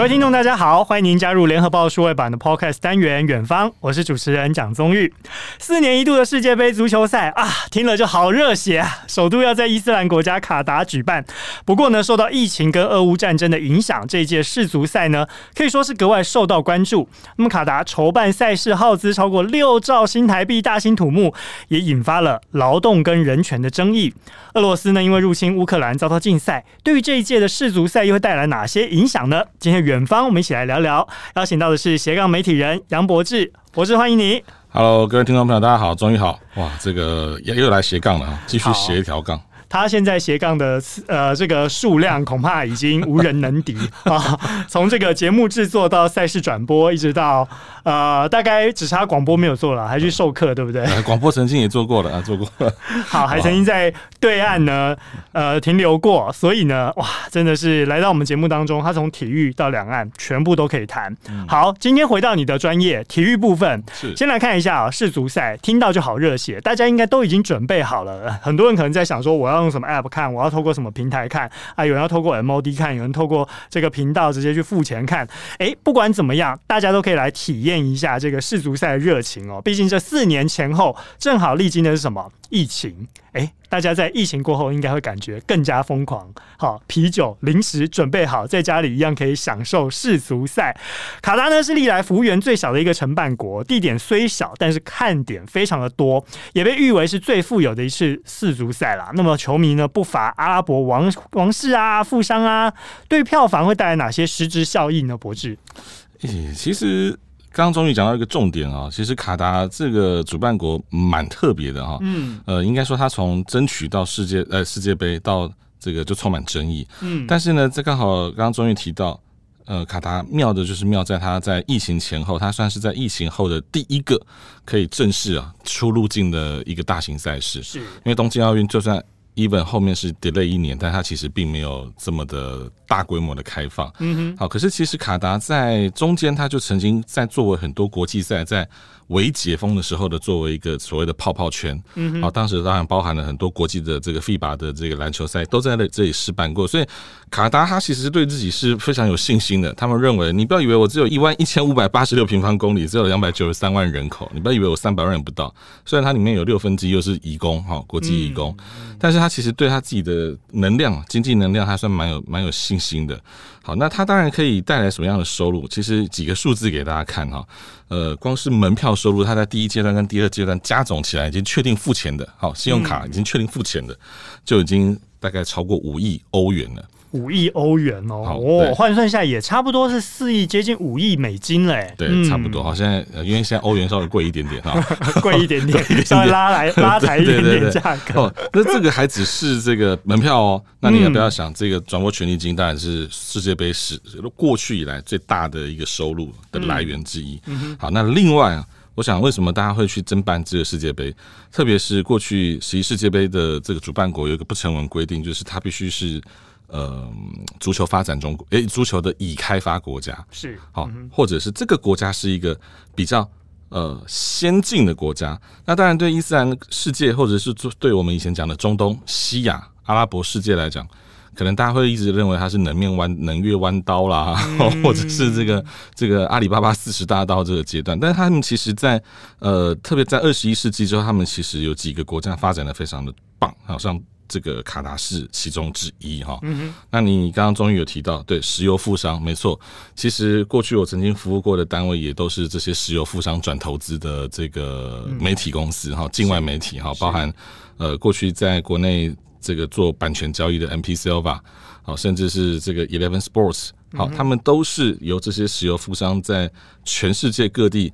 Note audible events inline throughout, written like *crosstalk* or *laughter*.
各位听众，大家好，欢迎您加入联合报数位版的 Podcast 单元《远方》，我是主持人蒋宗玉。四年一度的世界杯足球赛啊，听了就好热血啊！首都要在伊斯兰国家卡达举办，不过呢，受到疫情跟俄乌战争的影响，这一届世足赛呢可以说是格外受到关注。那么卡达筹办赛事耗资超过六兆新台币，大兴土木，也引发了劳动跟人权的争议。俄罗斯呢，因为入侵乌克兰遭到禁赛，对于这一届的世足赛又会带来哪些影响呢？今天远方，我们一起来聊聊。邀请到的是斜杠媒体人杨博志博士，欢迎你。Hello，各位听众朋友，大家好，终于好哇！这个又又来斜杠了，继续斜一条杠。他现在斜杠的呃这个数量恐怕已经无人能敌 *laughs* 啊！从这个节目制作到赛事转播，一直到呃大概只差广播没有做了，还去授课，对不对？广播曾经也做过了啊，做过了。*laughs* 好，还曾经在对岸呢呃停留过，所以呢哇，真的是来到我们节目当中，他从体育到两岸全部都可以谈。好，今天回到你的专业体育部分，是先来看一下啊世足赛，听到就好热血，大家应该都已经准备好了。很多人可能在想说，我要。用什么 app 看？我要透过什么平台看？啊，有人要透过 MOD 看，有人透过这个频道直接去付钱看。诶，不管怎么样，大家都可以来体验验一下这个世足赛的热情哦。毕竟这四年前后正好历经的是什么？疫情。诶，大家在疫情过后应该会感觉更加疯狂。好，啤酒、零食准备好，在家里一样可以享受世足赛。卡达呢是历来服务员最小的一个承办国，地点虽小，但是看点非常的多，也被誉为是最富有的一次世足赛啦。那么球迷呢不乏阿拉伯王王室啊、富商啊，对票房会带来哪些实质效益呢？博士，诶，其实。刚刚终于讲到一个重点啊，其实卡达这个主办国蛮特别的哈，嗯，呃，应该说他从争取到世界呃世界杯到这个就充满争议，嗯，但是呢，这刚好刚刚终于提到，呃，卡达妙的就是妙在他在疫情前后，他算是在疫情后的第一个可以正式啊出入境的一个大型赛事，是。因为东京奥运就算。Even 后面是 delay 一年，但它其实并没有这么的大规模的开放。嗯哼，好，可是其实卡达在中间，它就曾经在作为很多国际赛在。微解封的时候的作为一个所谓的泡泡圈，嗯，好，当时当然包含了很多国际的这个 FIBA 的这个篮球赛都在这里试办过，所以卡达他其实对自己是非常有信心的。他们认为，你不要以为我只有一万一千五百八十六平方公里，只有两百九十三万人口，你不要以为我三百万人不到。虽然它里面有六分之一又是移工，哈，国际移工，但是他其实对他自己的能量、经济能量还算蛮有蛮有信心的。好，那它当然可以带来什么样的收入？其实几个数字给大家看哈。呃，光是门票收入，它在第一阶段跟第二阶段加总起来，已经确定付钱的，好，信用卡已经确定付钱的，就已经大概超过五亿欧元了。五亿欧元哦，哦，换算下也差不多是四亿，接近五亿美金嘞。对，嗯、差不多。好，现在因为现在欧元稍微贵一点点哈，*laughs* *laughs* 贵一点点，稍微拉来拉抬一点点价格。哦，那这个还只是这个门票哦。那你也不要想，这个转播权利金当然是世界杯史过去以来最大的一个收入的来源之一。嗯、好，那另外啊，我想为什么大家会去争办这个世界杯？特别是过去十一世界杯的这个主办国有一个不成文规定，就是它必须是。呃，足球发展中国，诶，足球的已开发国家是好，或者是这个国家是一个比较呃先进的国家。那当然，对伊斯兰世界，或者是对我们以前讲的中东、西亚、阿拉伯世界来讲，可能大家会一直认为它是能面弯、能越弯刀啦，*laughs* 或者是这个这个阿里巴巴四十大盗这个阶段。但是他们其实在呃，特别在二十一世纪之后，他们其实有几个国家发展的非常的棒，好像。这个卡达是其中之一哈，嗯哼，那你刚刚终于有提到，对，石油富商，没错，其实过去我曾经服务过的单位也都是这些石油富商转投资的这个媒体公司哈，境外媒体哈，包含呃过去在国内这个做版权交易的 MP Silva，好，甚至是这个 Eleven Sports，好，他们都是由这些石油富商在全世界各地。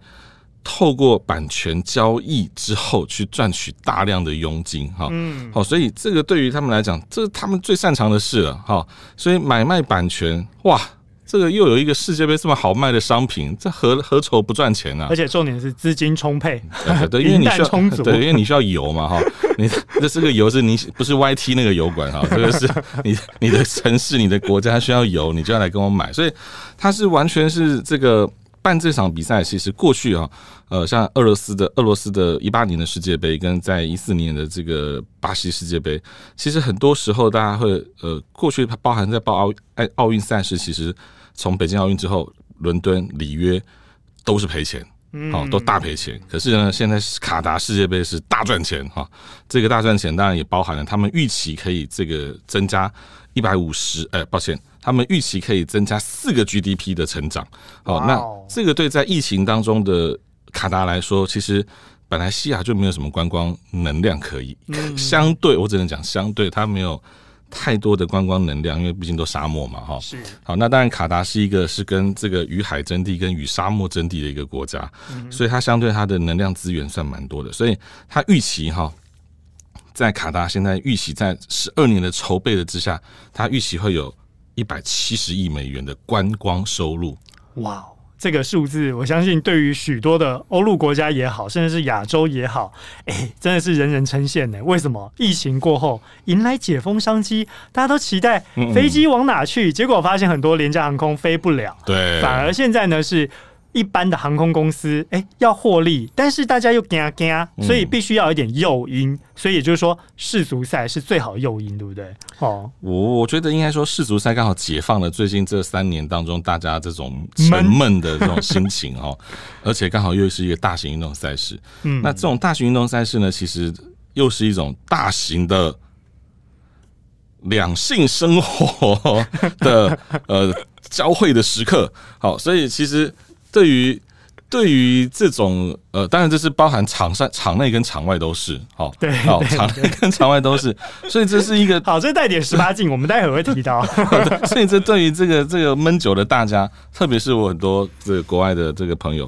透过版权交易之后去赚取大量的佣金，哈，嗯，好，所以这个对于他们来讲，这是他们最擅长的事了，哈，所以买卖版权，哇，这个又有一个世界杯这么好卖的商品，这何何愁不赚钱呢、啊？而且重点是资金充沛，对，对，因为你 *laughs* 需要，对，因为你需要油嘛，哈，你这是个油是你不是 YT 那个油管哈，这个是 *laughs* 你你的城市、你的国家需要油，你就要来跟我买，所以它是完全是这个。办这场比赛，其实过去啊，呃，像俄罗斯的俄罗斯的一八年的世界杯，跟在一四年的这个巴西世界杯，其实很多时候大家会呃，过去包含在报奥奥奥运赛事，其实从北京奥运之后，伦敦、里约都是赔钱，好，都大赔钱。可是呢，现在卡达世界杯是大赚钱哈。这个大赚钱当然也包含了他们预期可以这个增加一百五十，哎，抱歉，他们预期可以增加四个 GDP 的成长。好，那这个对在疫情当中的卡达来说，其实本来西亚就没有什么观光能量可以，相对我只能讲相对，它没有。太多的观光能量，因为毕竟都沙漠嘛，哈。是。好，那当然，卡达是一个是跟这个与海争地、跟与沙漠争地的一个国家，嗯、所以它相对它的能量资源算蛮多的，所以它预期哈，在卡达现在预期在十二年的筹备的之下，它预期会有一百七十亿美元的观光收入。哇。这个数字，我相信对于许多的欧陆国家也好，甚至是亚洲也好，哎，真的是人人称羡呢。为什么？疫情过后迎来解封商机，大家都期待飞机往哪去，结果发现很多廉价航空飞不了，对，反而现在呢是。一般的航空公司，哎、欸，要获利，但是大家又惊惊，所以必须要有一点诱因，嗯、所以也就是说，世足赛是最好的诱因，对不对？哦，我我觉得应该说，世足赛刚好解放了最近这三年当中大家这种沉闷的这种心情哦，而且刚好又是一个大型运动赛事。嗯，那这种大型运动赛事呢，其实又是一种大型的两性生活的呃交汇的时刻。好，所以其实。对于对于这种呃，当然这是包含场上场内跟场外都是，好，对，好，场内跟场外都是，所以这是一个 *laughs* 好，这带点十八禁，我们待会儿会提到。*laughs* 所以这对于这个这个闷酒的大家，特别是我很多这个国外的这个朋友，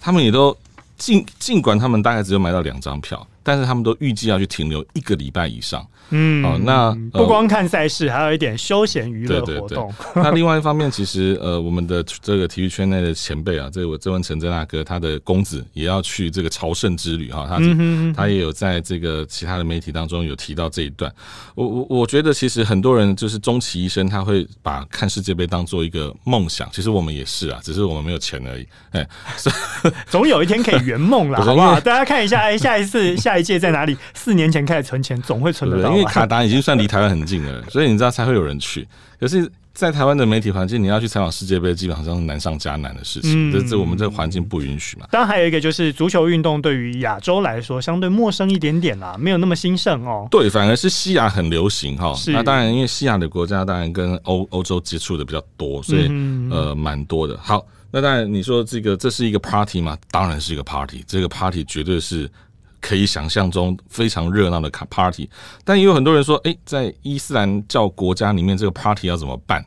他们也都尽尽管他们大概只有买到两张票，但是他们都预计要去停留一个礼拜以上。嗯，哦，那、呃、不光看赛事，还有一点休闲娱乐活动。那另外一方面，其实呃，我们的这个体育圈内的前辈啊，这个我这文成真大哥，他的公子也要去这个朝圣之旅哈，他他也有在这个其他的媒体当中有提到这一段。我我我觉得，其实很多人就是终其一生，他会把看世界杯当做一个梦想。其实我们也是啊，只是我们没有钱而已。哎，*laughs* 总有一天可以圆梦了，*laughs* 好不好？大家看一下，哎，下一次下 *laughs* 一届在哪里？四年前开始存钱，总会存得到。因为卡达已经算离台湾很近了，所以你知道才会有人去。可是，在台湾的媒体环境，你要去采访世界杯，基本上是难上加难的事情。这这我们这个环境不允许嘛。当然，还有一个就是足球运动对于亚洲来说相对陌生一点点啦，没有那么兴盛哦。对，反而是西亚很流行哈。那当然，因为西亚的国家当然跟欧欧洲接触的比较多，所以呃蛮多的。好，那当然你说这个这是一个 party 吗？当然是一个 party。这个 party 绝对是。可以想象中非常热闹的卡 party，但也有很多人说，诶，在伊斯兰教国家里面，这个 party 要怎么办？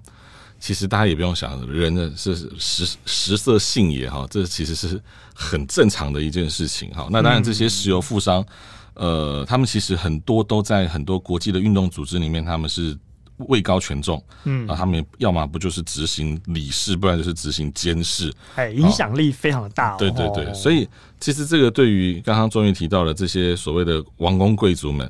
其实大家也不用想，人的是食食色性也哈，这其实是很正常的一件事情哈。那当然，这些石油富商，呃，他们其实很多都在很多国际的运动组织里面，他们是。位高权重，嗯，啊，他们要么不就是执行理事，不然就是执行监事，哎，影响力非常的大，哦。对对对，所以其实这个对于刚刚终于提到了这些所谓的王公贵族们。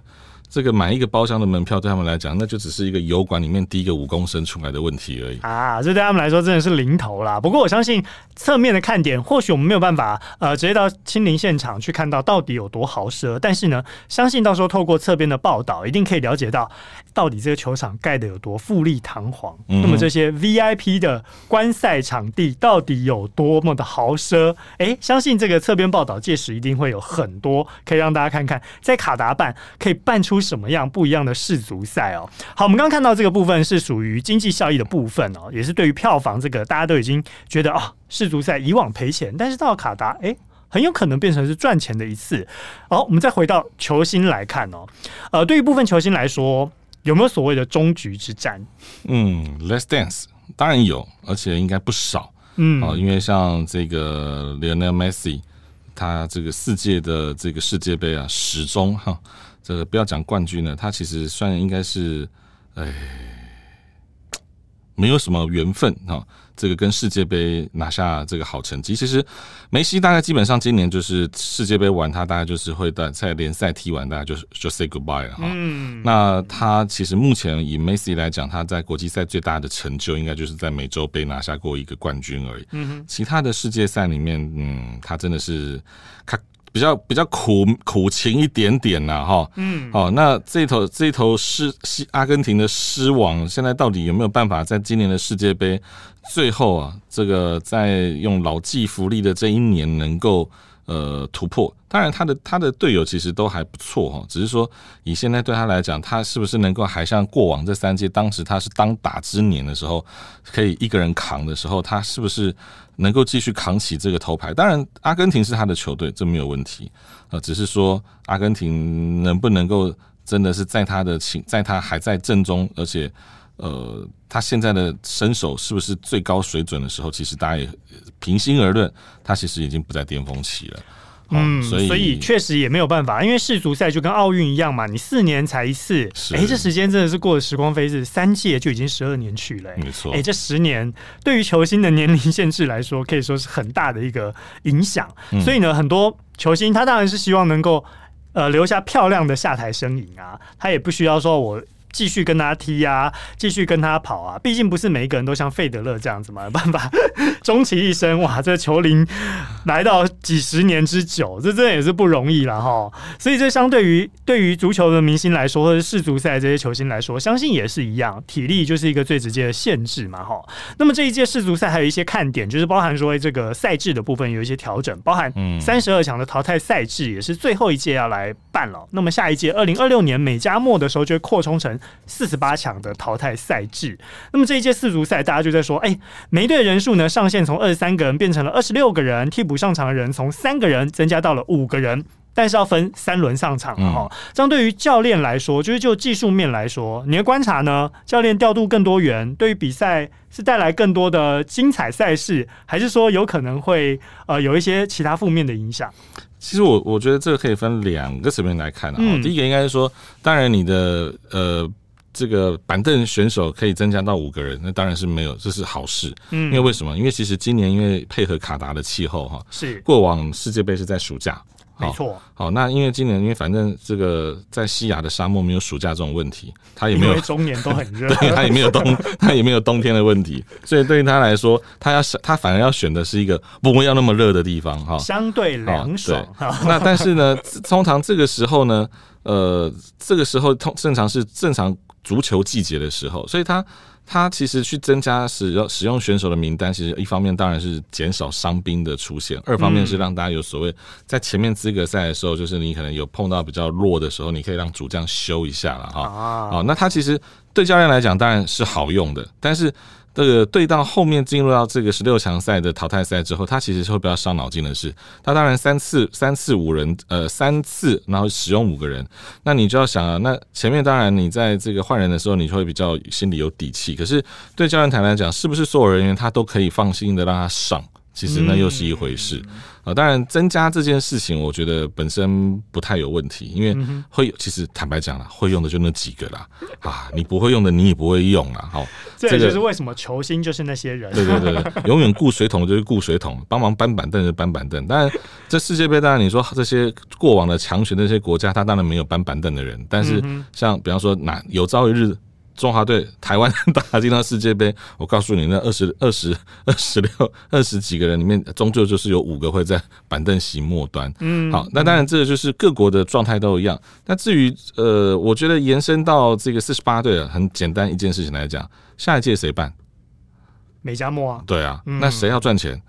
这个买一个包厢的门票对他们来讲，那就只是一个油管里面滴一个五公升出来的问题而已啊！这对他们来说真的是零头啦。不过我相信侧面的看点，或许我们没有办法呃直接到亲临现场去看到到底有多豪奢，但是呢，相信到时候透过侧边的报道，一定可以了解到到底这个球场盖的有多富丽堂皇。嗯、那么这些 VIP 的观赛场地到底有多么的豪奢？诶，相信这个侧边报道届时一定会有很多可以让大家看看，在卡达办可以办出。什么样不一样的世足赛哦？好，我们刚刚看到这个部分是属于经济效益的部分哦，也是对于票房这个大家都已经觉得啊，世足赛以往赔钱，但是到了卡达，哎、欸，很有可能变成是赚钱的一次。好，我们再回到球星来看哦，呃，对于部分球星来说，有没有所谓的终局之战？嗯，Let's Dance 当然有，而且应该不少。嗯，啊，因为像这个 Lionel Messi，他这个世界的这个世界杯啊，始终哈。这个不要讲冠军了，他其实算应该是，哎，没有什么缘分啊。这个跟世界杯拿下这个好成绩，其实梅西大概基本上今年就是世界杯完，他大概就是会在在联赛踢完，大概就就 say goodbye 了哈。嗯，那他其实目前以梅西来讲，他在国际赛最大的成就，应该就是在美洲杯拿下过一个冠军而已。其他的世界赛里面，嗯，他真的是他。比较比较苦苦情一点点呐，哈，嗯，哦，那这头这头狮西阿根廷的狮王，现在到底有没有办法在今年的世界杯最后啊，这个在用老骥伏枥的这一年能够呃突破？当然，他的他的队友其实都还不错哈，只是说以现在对他来讲，他是不是能够还像过往这三届，当时他是当打之年的时候，可以一个人扛的时候，他是不是？能够继续扛起这个头牌，当然阿根廷是他的球队，这没有问题。呃，只是说阿根廷能不能够真的是在他的情，在他还在正中，而且呃，他现在的身手是不是最高水准的时候，其实大家也平心而论，他其实已经不在巅峰期了。嗯，所以确实也没有办法，因为世足赛就跟奥运一样嘛，你四年才一次，哎，这时间真的是过得时光飞逝，三届就已经十二年去了，没错。哎，这十年对于球星的年龄限制来说，可以说是很大的一个影响。所以呢，很多球星他当然是希望能够呃留下漂亮的下台身影啊，他也不需要说我。继续跟他踢啊，继续跟他跑啊，毕竟不是每一个人都像费德勒这样子嘛，有办法 *laughs* 终其一生哇，这球龄来到几十年之久，这真的也是不容易了哈。所以这相对于对于足球的明星来说，或者世足赛这些球星来说，相信也是一样，体力就是一个最直接的限制嘛哈。那么这一届世足赛还有一些看点，就是包含说这个赛制的部分有一些调整，包含三十二强的淘汰赛制也是最后一届要来办了。那么下一届二零二六年美加墨的时候就会扩充成。四十八强的淘汰赛制，那么这一届四足赛，大家就在说，哎、欸，每队人数呢上限从二十三个人变成了二十六个人，替补上场的人从三个人增加到了五个人，但是要分三轮上场哈。这样对于教练来说，就是就技术面来说，你的观察呢？教练调度更多元，对于比赛是带来更多的精彩赛事，还是说有可能会呃有一些其他负面的影响？其实我我觉得这个可以分两个层面来看啊。嗯、第一个应该是说，当然你的呃。这个板凳选手可以增加到五个人，那当然是没有，这是好事。嗯，因为为什么？因为其实今年因为配合卡达的气候哈，是过往世界杯是在暑假，没错。好，那因为今年因为反正这个在西亚的沙漠没有暑假这种问题，他也没有，因为中年都很热，*laughs* 对，他也没有冬，*laughs* 他也没有冬天的问题，所以对于他来说，他要他反而要选的是一个不会要那么热的地方哈，相对凉爽。那但是呢，*laughs* 通常这个时候呢，呃，这个时候通正常是正常。足球季节的时候，所以他他其实去增加使用使用选手的名单，其实一方面当然是减少伤兵的出现，二方面是让大家有所谓在前面资格赛的时候，就是你可能有碰到比较弱的时候，你可以让主将休一下了哈。啊，那他其实对教练来讲当然是好用的，但是。这个对到后面进入到这个十六强赛的淘汰赛之后，他其实是会比较伤脑筋的是，他当然三次三次五人呃三次，然后使用五个人，那你就要想啊，那前面当然你在这个换人的时候，你就会比较心里有底气，可是对教练台来讲，是不是所有人员他都可以放心的让他上？其实那又是一回事。啊，当然增加这件事情，我觉得本身不太有问题，因为会其实坦白讲了，会用的就那几个啦。*laughs* 啊，你不会用的你也不会用啦。好，这个就是为什么球星就是那些人。对对对，*laughs* 永远顾水桶就是顾水桶，帮忙搬板凳就搬板凳。当然，这世界杯当然你说这些过往的强权那些国家，他当然没有搬板凳的人。但是像比方说，哪有朝一日。中华队台湾打进到世界杯，我告诉你，那二十二十 *laughs* 二十六二十几个人里面，终究就是有五个会在板凳席末端。嗯，好，那当然这个就是各国的状态都一样。那至于呃，我觉得延伸到这个四十八队啊，很简单一件事情来讲，下一届谁办？美加墨啊。对啊，那谁要赚钱？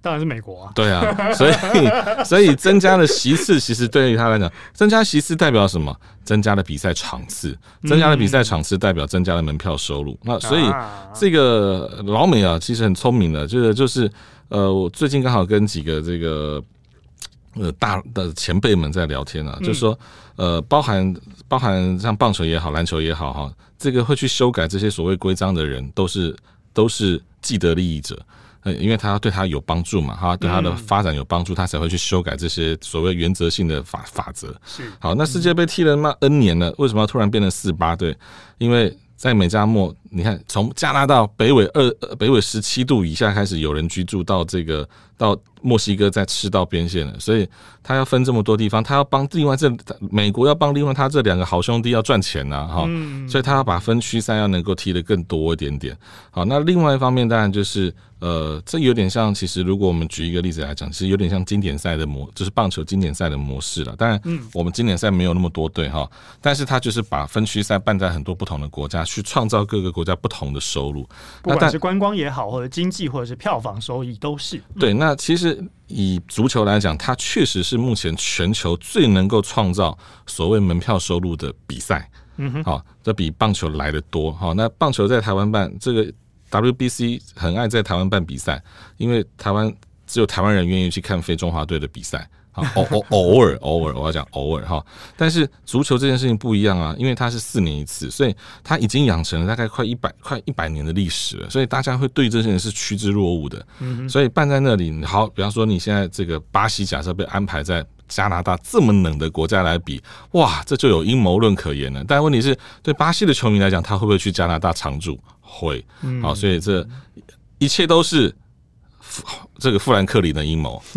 当然是美国啊，对啊，所以 *laughs* 所以增加了席次，其实对于他来讲，增加席次代表什么？增加了比赛场次，增加了比赛场次代表增加了门票收入。那所以这个老美啊，其实很聪明的，就是就是呃，我最近刚好跟几个这个呃大的前辈们在聊天啊，就是说呃，包含包含像棒球也好，篮球也好哈，这个会去修改这些所谓规章的人，都是都是既得利益者。因为他要对他有帮助嘛，哈对他的发展有帮助，他才会去修改这些所谓原则性的法法则。是好，那世界杯踢了那 N 年了，为什么要突然变成四八队？因为在美加墨你看，从加拿大北纬二北纬十七度以下开始有人居住，到这个到墨西哥在赤道边线了，所以他要分这么多地方，他要帮另外这美国要帮另外他这两个好兄弟要赚钱呐、啊，哈，所以他要把分区赛要能够踢得更多一点点。好，那另外一方面当然就是。呃，这有点像，其实如果我们举一个例子来讲，其实有点像经典赛的模，就是棒球经典赛的模式了。当然，嗯，我们经典赛没有那么多队哈，但是他就是把分区赛办在很多不同的国家，去创造各个国家不同的收入，不管是观光也好，或者经济，或者是票房收益都是。对，那其实以足球来讲，它确实是目前全球最能够创造所谓门票收入的比赛。嗯哼，好，这比棒球来的多。好，那棒球在台湾办这个。WBC 很爱在台湾办比赛，因为台湾只有台湾人愿意去看非中华队的比赛。好，偶偶偶尔偶尔，我要讲偶尔哈。但是足球这件事情不一样啊，因为它是四年一次，所以它已经养成了大概快一百快一百年的历史了，所以大家会对这件事是趋之若鹜的。嗯所以办在那里好，比方说你现在这个巴西，假设被安排在加拿大这么冷的国家来比，哇，这就有阴谋论可言了。但问题是对巴西的球迷来讲，他会不会去加拿大常驻？会，好，所以这一切都是。这个富兰克林的阴谋，*laughs*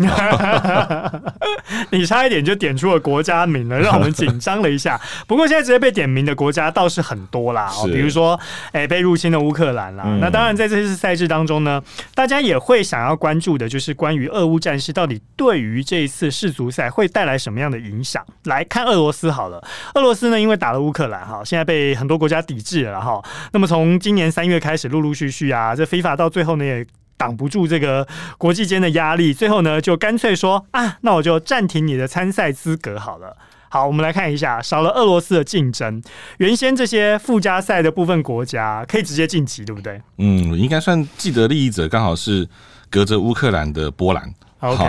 你差一点就点出了国家名了，让我们紧张了一下。*laughs* 不过现在直接被点名的国家倒是很多啦，哦，比如说，哎，被入侵的乌克兰啦。那当然，在这次赛制当中呢，大家也会想要关注的，就是关于俄乌战事到底对于这一次世足赛会带来什么样的影响。来看俄罗斯好了，俄罗斯呢，因为打了乌克兰哈，现在被很多国家抵制了哈。那么从今年三月开始，陆陆续续啊，这 FIFA 到最后呢也。挡不住这个国际间的压力，最后呢就干脆说啊，那我就暂停你的参赛资格好了。好，我们来看一下，少了俄罗斯的竞争，原先这些附加赛的部分国家可以直接晋级，对不对？嗯，应该算既得利益者，刚好是隔着乌克兰的波兰。OK，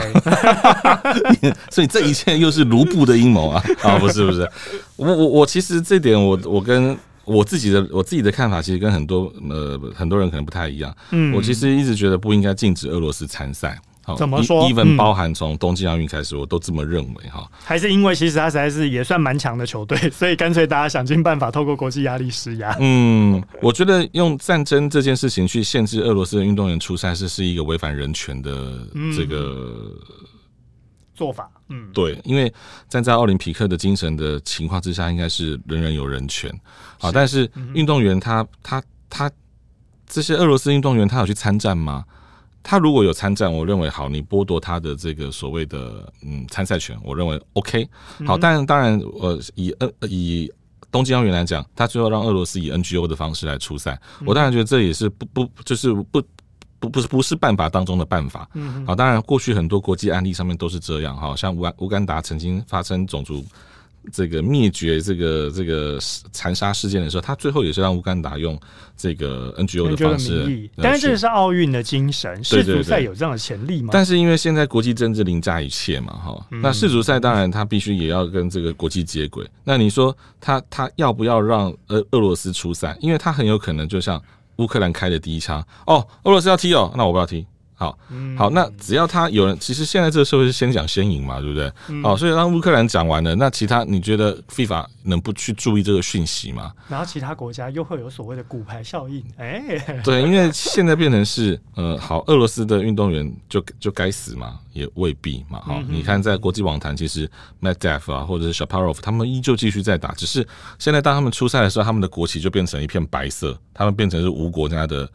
*laughs* 所以这一切又是卢布的阴谋啊！啊，不是不是，我我我其实这点我我跟。我自己的我自己的看法，其实跟很多呃很多人可能不太一样。嗯，我其实一直觉得不应该禁止俄罗斯参赛。好，怎么说？even 包含从东京奥运开始，我都这么认为哈。还是因为其实他实在是也算蛮强的球队，*laughs* 所以干脆大家想尽办法透过国际压力施压。嗯，我觉得用战争这件事情去限制俄罗斯的运动员出赛，是是一个违反人权的这个。嗯做法，嗯，对，因为站在奥林匹克的精神的情况之下，应该是人人有人权，好，但是运动员他他他这些俄罗斯运动员他有去参战吗？他如果有参战，我认为好，你剥夺他的这个所谓的嗯参赛权，我认为 OK，好，但当然呃以呃以东京奥运来讲，他最后让俄罗斯以 NGO 的方式来出赛，我当然觉得这也是不不就是不。不不是不是办法当中的办法，嗯，好，当然过去很多国际案例上面都是这样，哈，像乌干乌干达曾经发生种族这个灭绝这个这个残杀事件的时候，他最后也是让乌干达用这个 NGO 的方式，但是这是奥运的精神，世足赛有这样的潜力吗？但是因为现在国际政治凌驾一切嘛，哈，那世足赛当然他必须也要跟这个国际接轨。那你说他他要不要让俄俄罗斯出赛？因为他很有可能就像。乌克兰开的第一枪哦，俄罗斯要踢哦，那我不要踢。好，好，那只要他有人，其实现在这个社会是先讲先赢嘛，对不对？好，所以当乌克兰讲完了，那其他你觉得 FIFA 能不去注意这个讯息吗？然后其他国家又会有所谓的骨牌效应，哎，*laughs* 对，因为现在变成是，呃，好，俄罗斯的运动员就就该死嘛，也未必嘛。好，你看在国际网坛，其实 Medvedev 啊，或者是 Shaparov，他们依旧继续在打，只是现在当他们出赛的时候，他们的国旗就变成一片白色，他们变成是无国家的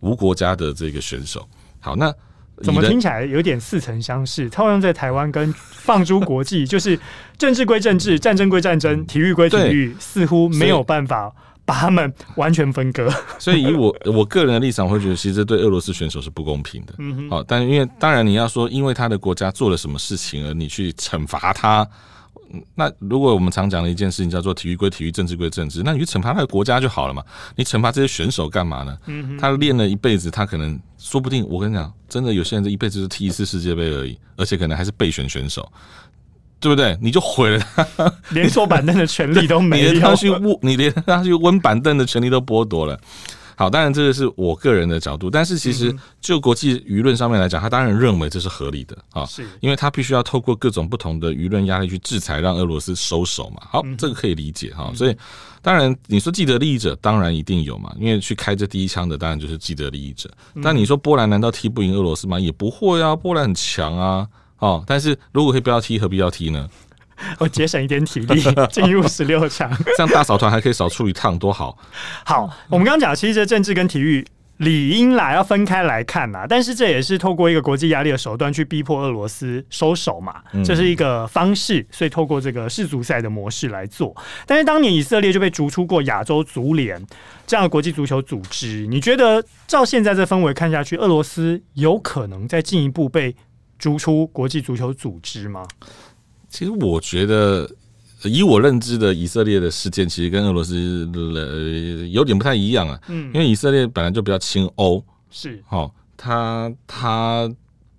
无国家的这个选手。好，那怎么听起来有点似曾相识？套用在台湾跟放诸国际，*laughs* 就是政治归政治，战争归战争，体育归体育，似乎没有办法把他们完全分割。*laughs* 所以以我我个人的立场，会觉得其实对俄罗斯选手是不公平的。嗯哼，好，但因为当然你要说，因为他的国家做了什么事情而你去惩罚他。那如果我们常讲的一件事情叫做体育归体育，政治归政治，那你去惩罚那个国家就好了嘛？你惩罚这些选手干嘛呢？他练了一辈子，他可能说不定，我跟你讲，真的有些人这一辈子就踢一次世界杯而已，而且可能还是备选选手，对不对？你就毁了他，连坐板凳的权利都没有，你连他去温，你连他去温板凳的权利都剥夺了。好，当然这个是我个人的角度，但是其实就国际舆论上面来讲，他当然认为这是合理的啊，是因为他必须要透过各种不同的舆论压力去制裁，让俄罗斯收手嘛。好，这个可以理解哈。所以当然你说既得利益者，当然一定有嘛，因为去开这第一枪的当然就是既得利益者。但你说波兰难道踢不赢俄罗斯吗？也不会啊，波兰很强啊。哦，但是如果可以不要踢，何必要踢呢？*laughs* 我节省一点体力 *laughs* 进入十六强，*laughs* 这样大扫团还可以少出一趟，多好！好，我们刚刚讲，其实这政治跟体育理应来要分开来看呐，但是这也是透过一个国际压力的手段去逼迫俄罗斯收手嘛，这是一个方式，所以透过这个世足赛的模式来做。但是当年以色列就被逐出过亚洲足联这样的国际足球组织，你觉得照现在这氛围看下去，俄罗斯有可能再进一步被逐出国际足球组织吗？其实我觉得，以我认知的以色列的事件，其实跟俄罗斯呃有点不太一样啊。嗯，因为以色列本来就比较亲欧，是，好，他他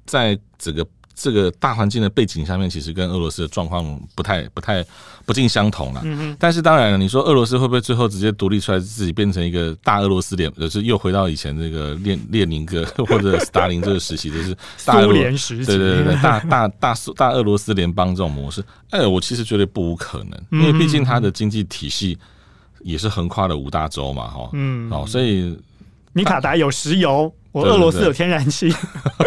在整个。这个大环境的背景下面，其实跟俄罗斯的状况不太、不太不尽相同了。嗯嗯。但是当然了，你说俄罗斯会不会最后直接独立出来，自己变成一个大俄罗斯联，就是又回到以前这个列列宁格 *laughs* 或者斯大林这个时期，就是大苏联时期，对对对，*laughs* 大大大苏大俄罗斯联邦这种模式，哎，我其实觉得不无可能，因为毕竟它的经济体系也是横跨了五大洲嘛，哈，嗯，哦，所以米卡达有石油。我俄罗斯有天然气，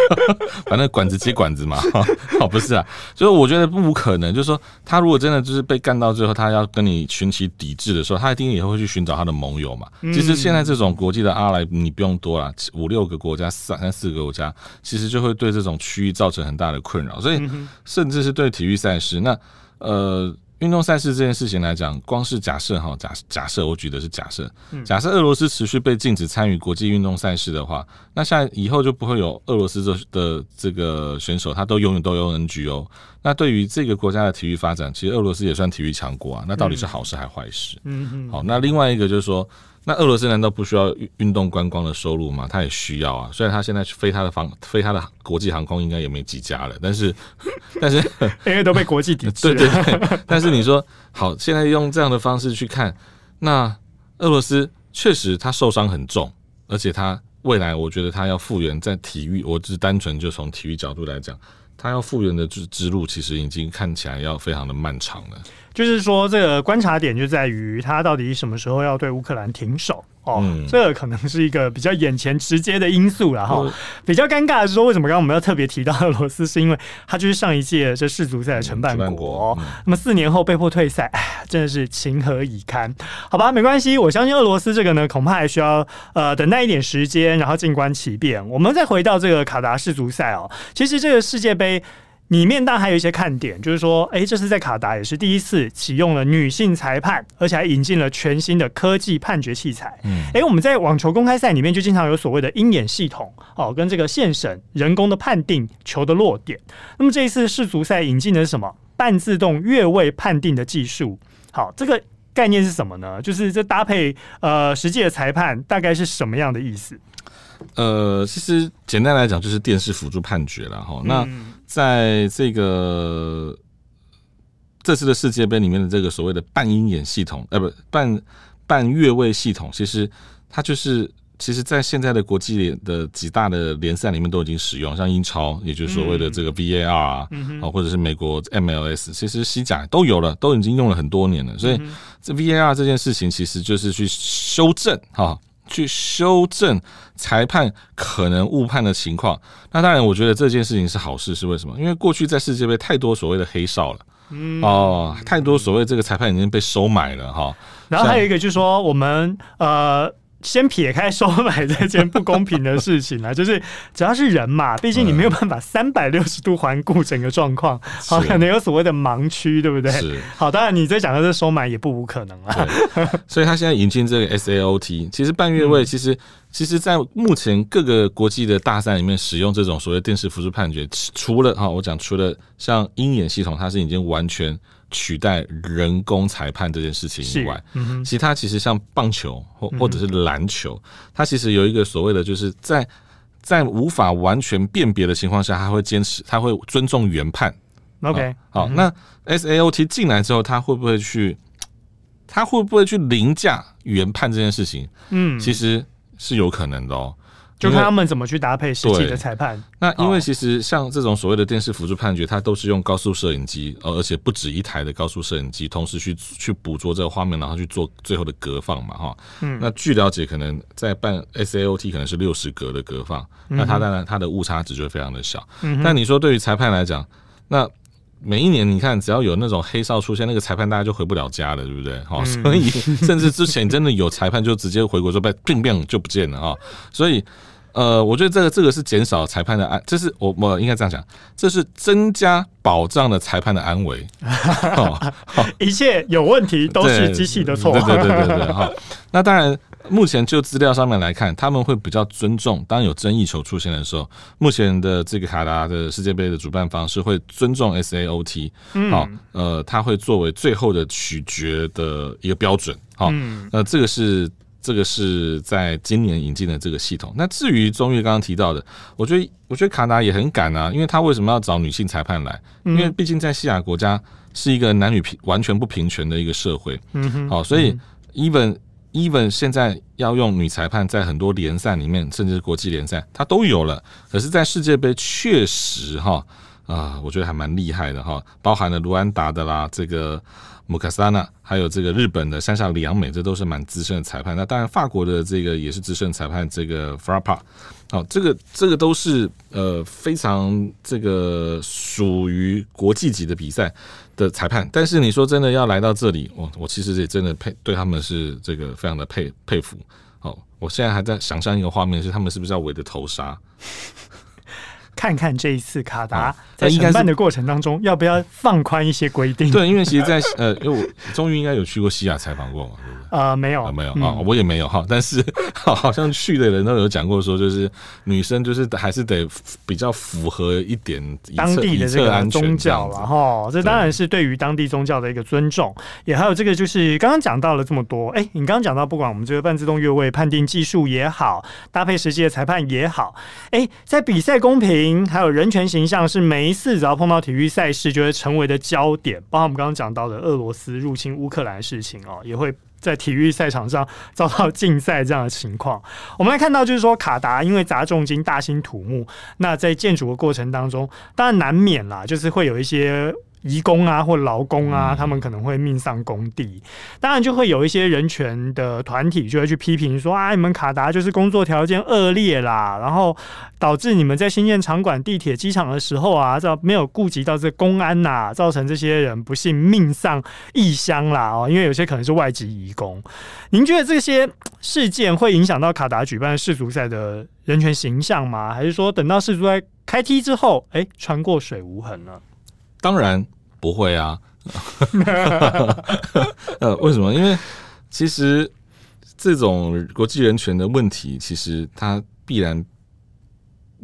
*laughs* 反正管子接管子嘛，*laughs* 哦不是啊，所以我觉得不可能，就是说他如果真的就是被干到最后，他要跟你群起抵制的时候，他一定也会去寻找他的盟友嘛。其实现在这种国际的阿莱，你不用多了，五六个国家、三三四个国家，其实就会对这种区域造成很大的困扰，所以甚至是对体育赛事，那呃。运动赛事这件事情来讲，光是假设哈，假假设我举的是假设，假设俄罗斯持续被禁止参与国际运动赛事的话，那现在以后就不会有俄罗斯的的这个选手，他都永远都有 NGO。那对于这个国家的体育发展，其实俄罗斯也算体育强国啊。那到底是好事还是坏事？嗯嗯。好，那另外一个就是说。那俄罗斯难道不需要运动观光的收入吗？他也需要啊。虽然他现在飞他的航飞他的国际航空应该也没几家了，但是 *laughs* 但是 *laughs* 因为都被国际抵制。对对对。*laughs* 但是你说好，现在用这样的方式去看，那俄罗斯确实他受伤很重，而且他未来我觉得他要复原在体育，我只是单纯就从体育角度来讲，他要复原的之之路其实已经看起来要非常的漫长了。就是说，这个观察点就在于他到底什么时候要对乌克兰停手哦，嗯、这个可能是一个比较眼前直接的因素。然后比较尴尬的是说，为什么刚刚我们要特别提到俄罗斯？是因为他就是上一届这世足赛的承办国，那么四年后被迫退赛，哎，真的是情何以堪？好吧，没关系，我相信俄罗斯这个呢，恐怕还需要呃等待一点时间，然后静观其变。我们再回到这个卡达世足赛哦，其实这个世界杯。里面当然还有一些看点，就是说，哎，这是在卡达也是第一次启用了女性裁判，而且还引进了全新的科技判决器材。嗯，哎，我们在网球公开赛里面就经常有所谓的鹰眼系统哦，跟这个线审人工的判定球的落点。那么这一次世足赛引进的是什么？半自动越位判定的技术。好，这个概念是什么呢？就是这搭配呃实际的裁判，大概是什么样的意思？呃，其实简单来讲就是电视辅助判决了哈。那在这个这次的世界杯里面的这个所谓的半鹰眼系统，呃，不，半半越位系统，其实它就是其实，在现在的国际的几大的联赛里面都已经使用，像英超，也就是所谓的这个 VAR 啊，啊，或者是美国 MLS，其实西甲都有了，都已经用了很多年了。所以这 VAR 这件事情，其实就是去修正哈。去修正裁判可能误判的情况，那当然，我觉得这件事情是好事，是为什么？因为过去在世界杯太多所谓的黑哨了，嗯，哦，太多所谓这个裁判已经被收买了哈。然后还有一个就是说，我们呃。先撇开收买这件不公平的事情啊，*laughs* 就是只要是人嘛，毕竟你没有办法三百六十度环顾整个状况，好，可能有所谓的盲区，对不对？是。好，当然你在讲的这收买也不无可能啊。所以他现在引进这个 SAOT，其实半月位，其实其实在目前各个国际的大赛里面使用这种所谓电视辅助判决，除了哈，我讲除了像鹰眼系统，它是已经完全。取代人工裁判这件事情以外，嗯、其他其实像棒球或或者是篮球，嗯、它其实有一个所谓的，就是在在无法完全辨别的情况下，他会坚持，他会尊重原判。OK，好，嗯、那 SAOT 进来之后，他会不会去？他会不会去凌驾原判这件事情？嗯，其实。是有可能的哦。就看他们怎么去搭配实际的裁判。那因为其实像这种所谓的电视辅助判决，它都是用高速摄影机，而且不止一台的高速摄影机，同时去去捕捉这个画面，然后去做最后的格放嘛，哈。嗯。那据了解，可能在办 SAOT 可能是六十格的格放，那它当然它的误差值就非常的小。嗯。但你说对于裁判来讲，那每一年你看只要有那种黑哨出现，那个裁判大家就回不了家了，对不对？哈。所以 *laughs* 甚至之前真的有裁判就直接回国说被病变就不见了哈。所以。呃，我觉得这个这个是减少裁判的安，这是我我应该这样讲，这是增加保障了裁判的安危。*laughs* 哦，一切有问题都是机器的错。对对对对对，好，那当然，目前就资料上面来看，他们会比较尊重，当有争议球出现的时候，目前的这个卡达的世界杯的主办方是会尊重 SAOT，好，呃，他会作为最后的取决的一个标准。好，那这个是。这个是在今年引进的这个系统。那至于中越刚刚提到的，我觉得我觉得卡达也很敢啊，因为他为什么要找女性裁判来？因为毕竟在西亚国家是一个男女平完全不平权的一个社会。嗯哼。好，所以 even even 现在要用女裁判，在很多联赛里面，甚至是国际联赛，它都有了。可是，在世界杯确实哈啊，我觉得还蛮厉害的哈，包含了卢安达的啦，这个。穆卡萨纳，还有这个日本的山下良美，这都是蛮资深的裁判。那当然，法国的这个也是资深裁判，这个 Frappa，好，这个这个都是呃非常这个属于国际级的比赛的裁判。但是你说真的要来到这里，我我其实也真的佩对他们是这个非常的佩佩服。好，我现在还在想象一个画面，是他们是不是要围着头杀？*laughs* 看看这一次卡达在承办的过程当中，要不要放宽一些规定？对，因为其实在，在呃，因为我终于应该有去过西亚采访过嘛，对不对？呃，没有，呃、没有啊、嗯，我也没有哈。但是好像去的人都有讲过，说就是女生就是还是得比较符合一点当地的这个宗教了哈。这当然是对于当地宗教的一个尊重，也还有这个就是刚刚讲到了这么多。哎、欸，你刚刚讲到，不管我们这个半自动越位判定技术也好，搭配实际的裁判也好，哎、欸，在比赛公平。还有人权形象是每一次只要碰到体育赛事就会成为的焦点，包括我们刚刚讲到的俄罗斯入侵乌克兰事情哦，也会在体育赛场上遭到禁赛这样的情况。我们来看到就是说，卡达因为砸重金、大兴土木，那在建筑的过程当中，当然难免啦，就是会有一些。移工啊，或劳工啊，他们可能会命丧工地，当然就会有一些人权的团体就会去批评说啊，你们卡达就是工作条件恶劣啦，然后导致你们在新建场馆、地铁、机场的时候啊，这没有顾及到这公安呐，造成这些人不幸命丧异乡啦哦，因为有些可能是外籍移工。您觉得这些事件会影响到卡达举办世足赛的人权形象吗？还是说等到世足赛开踢之后，哎，穿过水无痕呢？当然不会啊，*laughs* 呃，为什么？因为其实这种国际人权的问题，其实它必然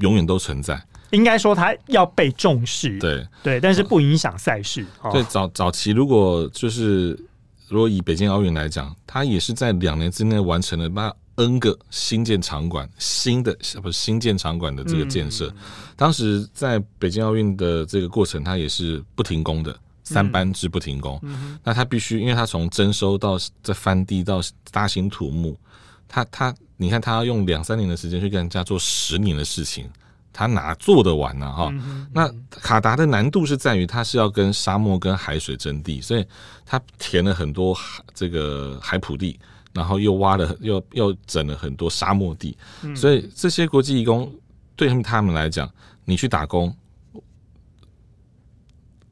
永远都存在。应该说，它要被重视。对对，但是不影响赛事。对，早早期如果就是如果以北京奥运来讲，它也是在两年之内完成了把 N 个新建场馆，新的不是新建场馆的这个建设。当时在北京奥运的这个过程，它也是不停工的，三班制不停工。那他必须，因为他从征收到这翻地到大兴土木，他他你看他要用两三年的时间去跟人家做十年的事情，他哪做得完呢？哈，那卡达的难度是在于，它是要跟沙漠跟海水争地，所以他填了很多这个海埔地。然后又挖了，又又整了很多沙漠地，嗯、所以这些国际义工对他们他们来讲，你去打工，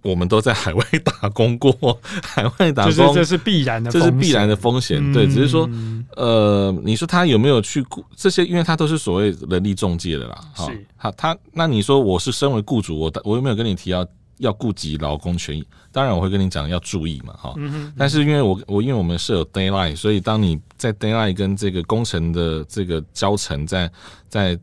我们都在海外打工过，海外打工就是这是必然的，这是必然的风险。对，只是说，呃，你说他有没有去雇这些？因为他都是所谓人力中介的啦。是，好，他那你说我是身为雇主，我我有没有跟你提要？要顾及劳工权益，当然我会跟你讲要注意嘛，哈。但是因为我我因为我们是有 deadline，所以当你在 deadline 跟这个工程的这个交程在在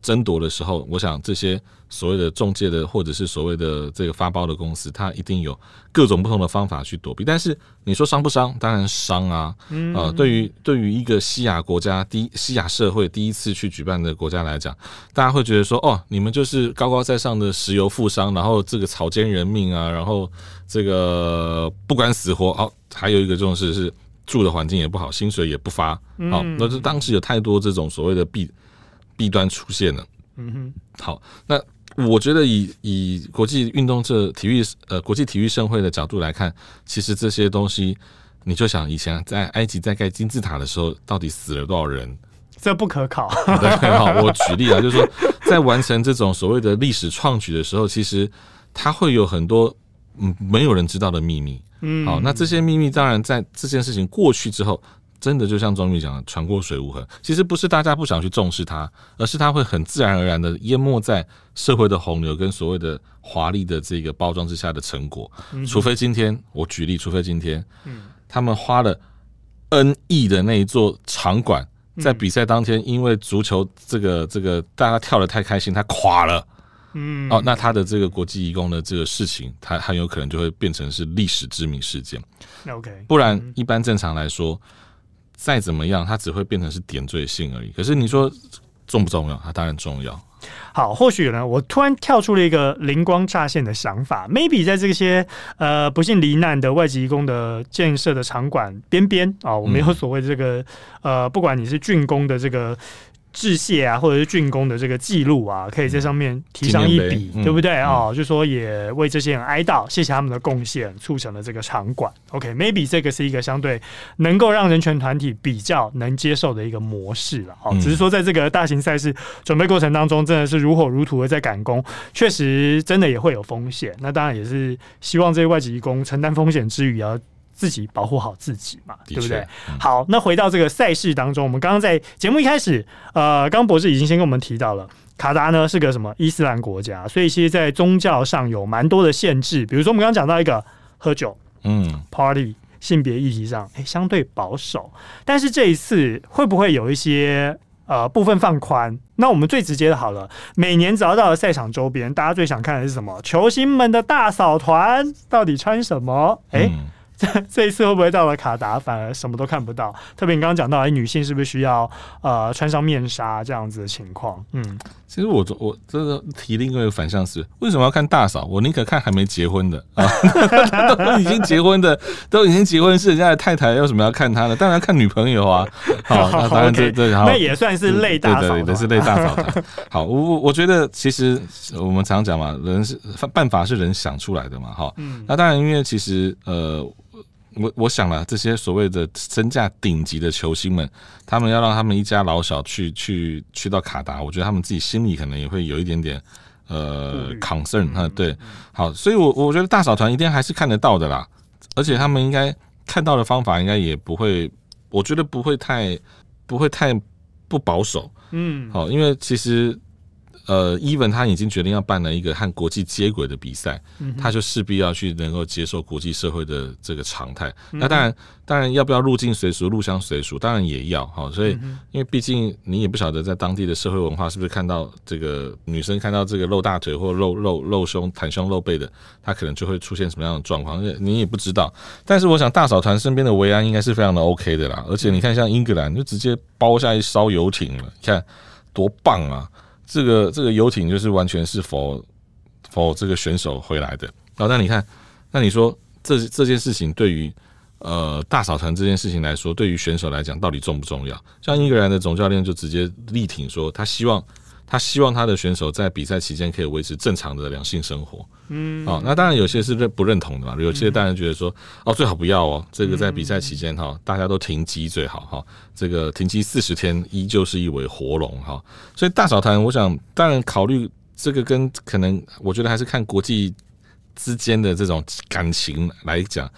争夺的时候，我想这些。所谓的中介的，或者是所谓的这个发包的公司，它一定有各种不同的方法去躲避。但是你说伤不伤？当然伤啊！嗯，呃，对于对于一个西亚国家，第一西亚社会第一次去举办的国家来讲，大家会觉得说，哦，你们就是高高在上的石油富商，然后这个草菅人命啊，然后这个不管死活。哦，还有一个重视是。住的环境也不好，薪水也不发，好，那就当时有太多这种所谓的弊弊端出现了。嗯哼，好，那我觉得以以国际运动这体育呃国际体育盛会的角度来看，其实这些东西，你就想以前在埃及在盖金字塔的时候，到底死了多少人？这不可考。对，好，我举例啊，就是说在完成这种所谓的历史创举的时候，其实它会有很多嗯没有人知道的秘密。嗯，好，那这些秘密当然在这件事情过去之后，真的就像中宇讲的，船过水无痕。其实不是大家不想去重视它，而是它会很自然而然的淹没在社会的洪流跟所谓的华丽的这个包装之下的成果。除非今天，我举例，除非今天，嗯，他们花了 N 亿的那一座场馆，在比赛当天，因为足球这个这个大家跳得太开心，它垮了。嗯，哦，那他的这个国际义工的这个事情，它很有可能就会变成是历史知名事件。OK，不然一般正常来说，再怎么样，它只会变成是点缀性而已。可是你说重不重要？它当然重要。好，或许呢，我突然跳出了一个灵光乍现的想法，maybe 在这些呃不幸罹难的外籍移工的建设的场馆边边啊，我们有所谓的这个呃，不管你是竣工的这个。致谢啊，或者是竣工的这个记录啊，可以在上面提上一笔，嗯、对不对啊、嗯哦？就说也为这些人哀悼，谢谢他们的贡献，促成了这个场馆。OK，maybe、okay, 这个是一个相对能够让人权团体比较能接受的一个模式了。哦，嗯、只是说在这个大型赛事准备过程当中，真的是如火如荼的在赶工，确实真的也会有风险。那当然也是希望这些外籍移工承担风险之余啊。自己保护好自己嘛，对不对？嗯、好，那回到这个赛事当中，我们刚刚在节目一开始，呃，刚博士已经先跟我们提到了，卡达呢是个什么伊斯兰国家，所以其实，在宗教上有蛮多的限制，比如说我们刚刚讲到一个喝酒，嗯，party，性别议题上，哎，相对保守，但是这一次会不会有一些呃部分放宽？那我们最直接的，好了，每年只要到了赛场周边，大家最想看的是什么？球星们的大扫团到底穿什么？哎。嗯 *laughs* 这一次会不会到了卡达反而什么都看不到？特别你刚刚讲到，哎，女性是不是需要呃穿上面纱这样子的情况？嗯，其实我我这个提另外一个反向是，为什么要看大嫂？我宁可看还没结婚的啊，都已经结婚的，*laughs* 都已经结婚是人家的太太，为什么要看她呢？当然要看女朋友啊。好，*laughs* 那当然这这那也算是类大嫂，对对，是类大嫂的。好，我我我觉得其实我们常讲嘛，人是办法是人想出来的嘛，哈。嗯，那当然，因为其实呃。我我想了，这些所谓的身价顶级的球星们，他们要让他们一家老小去去去到卡达，我觉得他们自己心里可能也会有一点点呃 concern 啊，对，好，所以我我觉得大嫂团一定还是看得到的啦，而且他们应该看到的方法应该也不会，我觉得不会太不会太不保守，嗯，好，因为其实。呃，Even 他已经决定要办了一个和国际接轨的比赛，嗯、他就势必要去能够接受国际社会的这个常态。嗯、那当然，当然要不要入境随俗、入乡随俗，当然也要哈。所以，嗯、因为毕竟你也不晓得在当地的社会文化是不是看到这个女生看到这个露大腿或露露露胸、袒胸露背的，她可能就会出现什么样的状况，你也不知道。但是，我想大嫂团身边的维安应该是非常的 OK 的啦。而且，你看像英格兰就直接包下一艘游艇了，你看多棒啊！这个这个游艇就是完全是否否这个选手回来的。然后那你看，那你说这这件事情对于呃大扫团这件事情来说，对于选手来讲到底重不重要？像英格兰的总教练就直接力挺说，他希望。他希望他的选手在比赛期间可以维持正常的两性生活。嗯，哦，那当然有些是认不认同的嘛，有些当然觉得说，哦，最好不要哦，这个在比赛期间哈，大家都停机最好哈，这个停机四十天依旧是一尾活龙哈。所以大小团，我想当然考虑这个跟可能，我觉得还是看国际之间的这种感情来讲。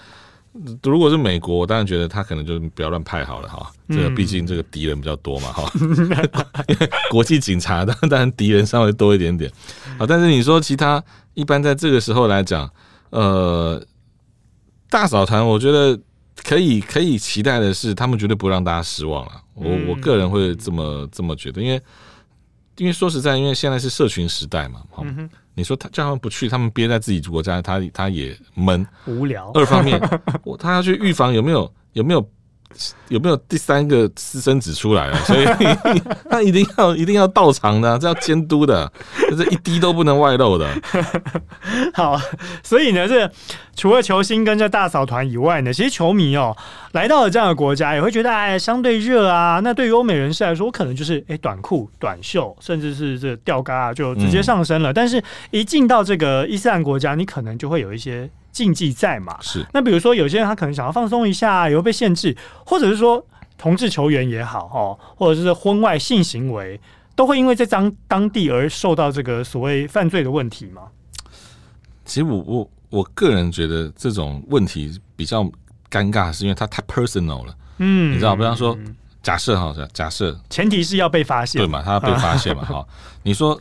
如果是美国，我当然觉得他可能就不要乱派好了哈。这个毕竟这个敌人比较多嘛哈。因 *laughs* 为国际警察当然敌人稍微多一点点。啊，但是你说其他一般在这个时候来讲，呃，大扫团，我觉得可以可以期待的是，他们绝对不让大家失望了。我我个人会这么这么觉得，因为因为说实在，因为现在是社群时代嘛，哈。你说他叫他们不去，他们憋在自己国家，他他也闷无聊。二方面，我他要去预防有没有有没有有没有第三个私生子出来啊？所以 *laughs* 他一定要一定要到场的，这要监督的，这一滴都不能外漏的。*laughs* 好，所以呢，这除了球星跟这大嫂团以外呢，其实球迷哦来到了这样的国家，也会觉得哎相对热啊。那对于欧美人士来说，可能就是哎短裤、短袖，甚至是这吊嘎啊，就直接上身了。嗯、但是一进到这个伊斯兰国家，你可能就会有一些。禁忌在嘛？是。那比如说，有些人他可能想要放松一下，也会被限制，或者是说同志球员也好，哦，或者是婚外性行为，都会因为在当当地而受到这个所谓犯罪的问题吗？其实我我我个人觉得这种问题比较尴尬，是因为它太 personal 了。嗯，你知道，比方说，假设哈，假设前提是要被发现，对嘛？他要被发现嘛？*laughs* 哈，你说，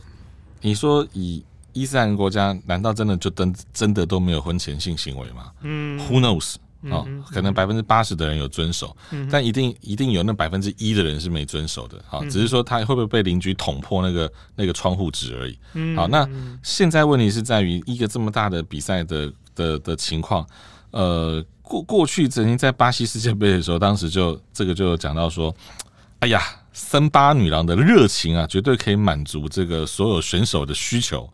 你说以。伊斯兰国家难道真的就真真的都没有婚前性行为吗？嗯，Who knows？哦，可能百分之八十的人有遵守，嗯、但一定一定有那百分之一的人是没遵守的。好，只是说他会不会被邻居捅破那个那个窗户纸而已。好，那现在问题是在于一个这么大的比赛的的的情况。呃，过过去曾经在巴西世界杯的时候，当时就这个就讲到说，哎呀，森巴女郎的热情啊，绝对可以满足这个所有选手的需求。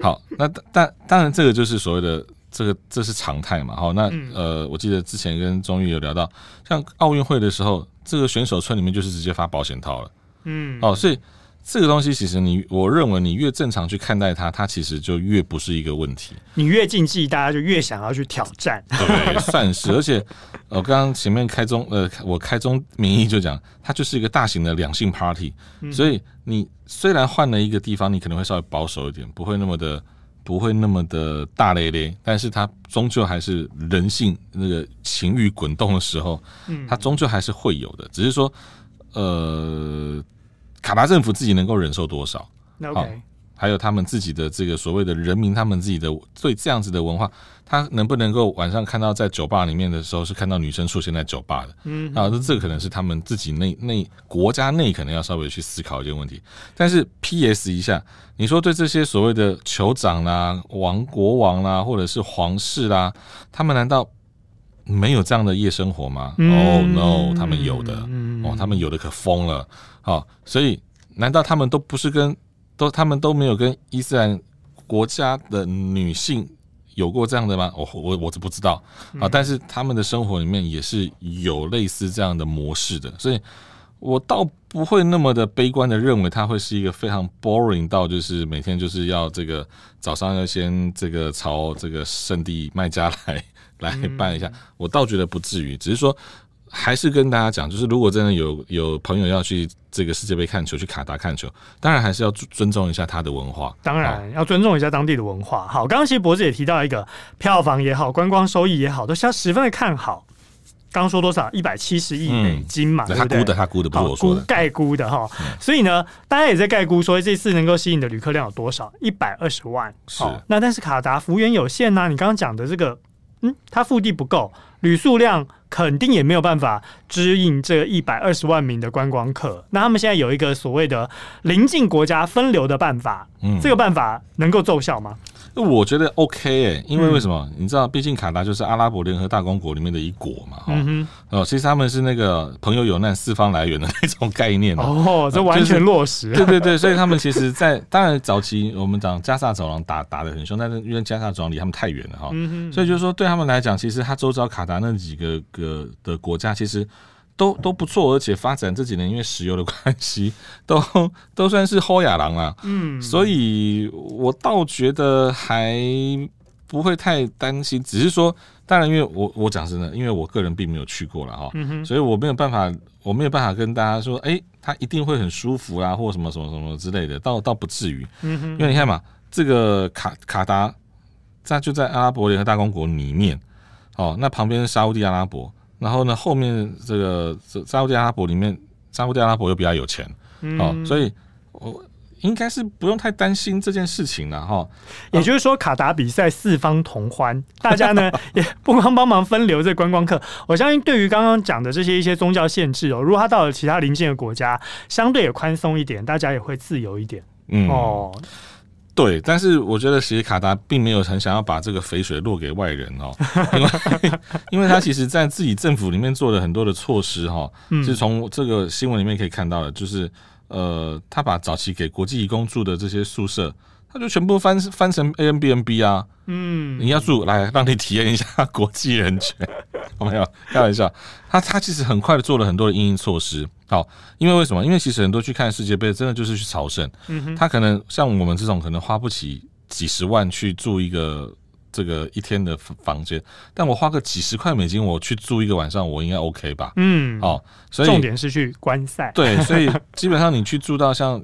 好，那但当然，这个就是所谓的这个这是常态嘛。好，那呃，我记得之前跟钟玉有聊到，像奥运会的时候，这个选手村里面就是直接发保险套了。嗯，哦，所以。这个东西其实你，我认为你越正常去看待它，它其实就越不是一个问题。你越禁忌，大家就越想要去挑战。对，算是。而且，我刚刚前面开宗，呃，我开宗明义就讲，它就是一个大型的两性 party。所以，你虽然换了一个地方，你可能会稍微保守一点，不会那么的，不会那么的大咧咧，但是它终究还是人性那个情欲滚动的时候，它终究还是会有的。只是说，呃。卡达政府自己能够忍受多少？好还有他们自己的这个所谓的人民，他们自己的对这样子的文化，他能不能够晚上看到在酒吧里面的时候是看到女生出现在酒吧的？嗯，啊，这这可能是他们自己内内国家内可能要稍微去思考一些问题。但是 P.S. 一下，你说对这些所谓的酋长啦、王国王啦，或者是皇室啦，他们难道没有这样的夜生活吗？嗯，Oh no，他们有的，哦，他们有的可疯了。好，所以难道他们都不是跟都他们都没有跟伊斯兰国家的女性有过这样的吗？我我我是不知道啊，但是他们的生活里面也是有类似这样的模式的，所以我倒不会那么的悲观的认为它会是一个非常 boring 到就是每天就是要这个早上要先这个朝这个圣地麦加来来办一下，我倒觉得不至于，只是说。还是跟大家讲，就是如果真的有有朋友要去这个世界杯看球，去卡达看球，当然还是要尊重一下他的文化，当然要尊重一下当地的文化。好，刚刚其实博子也提到一个票房也好，观光收益也好，都是要十分的看好。刚刚说多少？一百七十亿美金嘛，他估的，他估的不是我说的，概估的哈。所以呢，大家也在概估说这次能够吸引的旅客量有多少？一百二十万。是。那但是卡达幅员有限呐、啊，你刚刚讲的这个，嗯，它腹地不够，旅宿量。肯定也没有办法支应这一百二十万名的观光客。那他们现在有一个所谓的邻近国家分流的办法，嗯，这个办法能够奏效吗？我觉得 OK 诶、欸，因为为什么？嗯、你知道，毕竟卡达就是阿拉伯联合大公国里面的一国嘛，哈、嗯哼，哦，其实他们是那个朋友有难四方来援的那种概念哦，*laughs* 这完全落实、就是，对对对，所以他们其实在，在当然早期我们讲加萨走廊打打的很凶，但是因为加萨走廊离他们太远了哈，嗯、所以就是说对他们来讲，其实他周遭卡达那几个个的国家其实。都都不错，而且发展这几年因为石油的关系，都都算是后亚郎了。嗯，所以我倒觉得还不会太担心，只是说，当然，因为我我讲真的，因为我个人并没有去过了哈，所以我没有办法，我没有办法跟大家说，哎、欸，他一定会很舒服啊，或什么什么什么之类的，倒倒不至于。因为你看嘛，这个卡卡达在就在阿拉伯联合大公国里面，哦，那旁边是沙乌地阿拉伯。然后呢，后面这个沙乌地阿拉伯里面，沙乌地阿拉伯又比较有钱，嗯、哦，所以我应该是不用太担心这件事情了哈。哦、也就是说，卡达比赛四方同欢，*laughs* 大家呢也不光帮忙分流这观光客。我相信，对于刚刚讲的这些一些宗教限制哦，如果他到了其他邻近的国家，相对也宽松一点，大家也会自由一点。嗯，哦，对，但是我觉得其实卡达并没有很想要把这个肥水落给外人哦，因为因为他其实在自己政府里面做了很多的措施哈，是从这个新闻里面可以看到的，就是呃，他把早期给国际义工住的这些宿舍，他就全部翻翻成 A N B N B 啊，嗯，你要住来让你体验一下国际人权，有没有开玩笑？他他其实很快的做了很多的应应措施。好，因为为什么？因为其实很多去看世界杯，真的就是去朝圣。嗯哼，他可能像我们这种，可能花不起几十万去住一个这个一天的房间，但我花个几十块美金，我去住一个晚上，我应该 OK 吧？嗯，好，所以重点是去观赛。对，所以基本上你去住到像。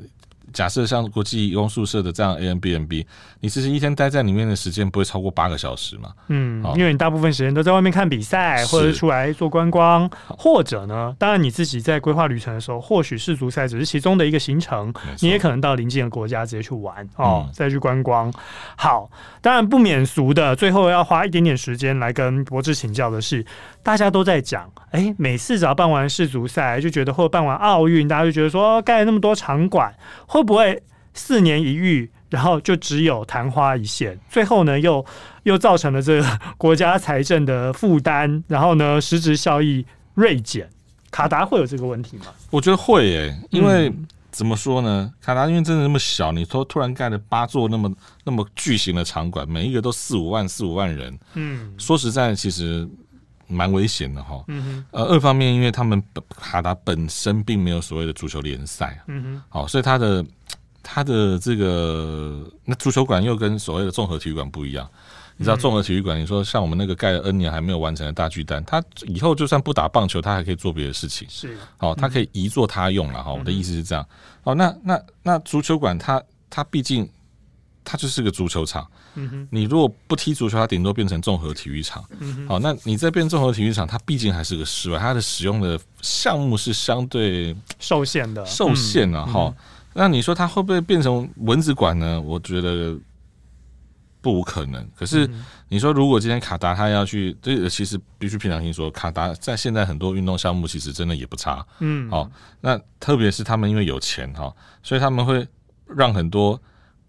假设像国际移工宿舍的这样 Airbnb，你其实一天待在里面的时间不会超过八个小时嘛？嗯，因为你大部分时间都在外面看比赛，或者是。出来做观光，或者呢，当然你自己在规划旅程的时候，或许世足赛只是其中的一个行程，你也可能到邻近的国家直接去玩哦，再去观光。好，当然不免俗的，最后要花一点点时间来跟博智请教的是，大家都在讲，哎、欸，每次只要办完世足赛，就觉得或者办完奥运，大家就觉得说盖了那么多场馆，会不会四年一遇，然后就只有昙花一现？最后呢，又又造成了这个国家财政的负担，然后呢，实质效益锐减。卡达会有这个问题吗？我觉得会诶、欸，因为、嗯、怎么说呢？卡达因为真的那么小，你说突然盖了八座那么那么巨型的场馆，每一个都四五万四五万人，嗯，说实在，其实。蛮危险的哈，嗯哼，呃，二方面，因为他们卡达本身并没有所谓的足球联赛，嗯哼，好，所以他的他的这个那足球馆又跟所谓的综合体育馆不一样。你知道综合体育馆，你说像我们那个盖了 N 年还没有完成的大巨蛋，他以后就算不打棒球，他还可以做别的事情，是，好，他可以移作他用了哈。我的意思是这样，好，那那那足球馆，它它毕竟。它就是个足球场，嗯哼，你如果不踢足球，它顶多变成综合体育场。好，那你在变综合体育场，它毕竟还是个室外，它的使用的项目是相对受限的，受限了哈。那你说它会不会变成蚊子馆呢？我觉得不无可能。可是你说，如果今天卡达他要去，这个其实必须凭良心说，卡达在现在很多运动项目其实真的也不差。嗯，好，那特别是他们因为有钱哈，所以他们会让很多。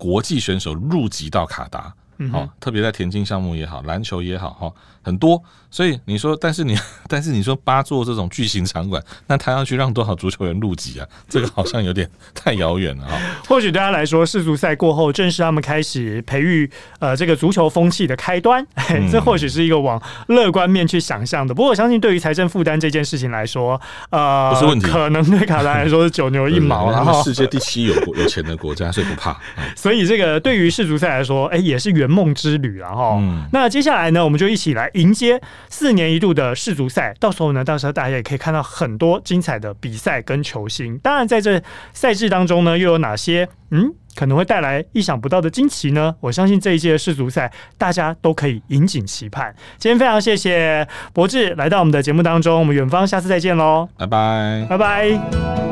国际选手入籍到卡达，好，特别在田径项目也好，篮球也好，哈，很多。所以你说，但是你，*laughs* 但是你说八座这种巨型场馆，那他要去让多少足球员入籍啊？*laughs* 这个好像有点太遥远了哈。或许对他来说，世足赛过后，正是他们开始培育呃这个足球风气的开端。*laughs* 嗯、这或许是一个往乐观面去想象的。不过我相信，对于财政负担这件事情来说，呃，不是问题，可能对卡达来说是九牛一毛。然后世界第七有有钱的国家，所以不怕。嗯、所以这个对于世足赛来说，哎，也是圆梦之旅了哈。嗯、那接下来呢，我们就一起来迎接。四年一度的世足赛，到时候呢，到时候大家也可以看到很多精彩的比赛跟球星。当然，在这赛制当中呢，又有哪些嗯可能会带来意想不到的惊奇呢？我相信这一届的世足赛，大家都可以引颈期盼。今天非常谢谢博智来到我们的节目当中，我们远方下次再见喽，拜拜，拜拜。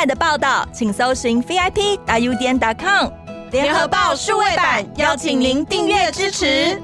彩的报道，请搜寻 VIP 大 U 点 com。联合报数位版邀请您订阅支持。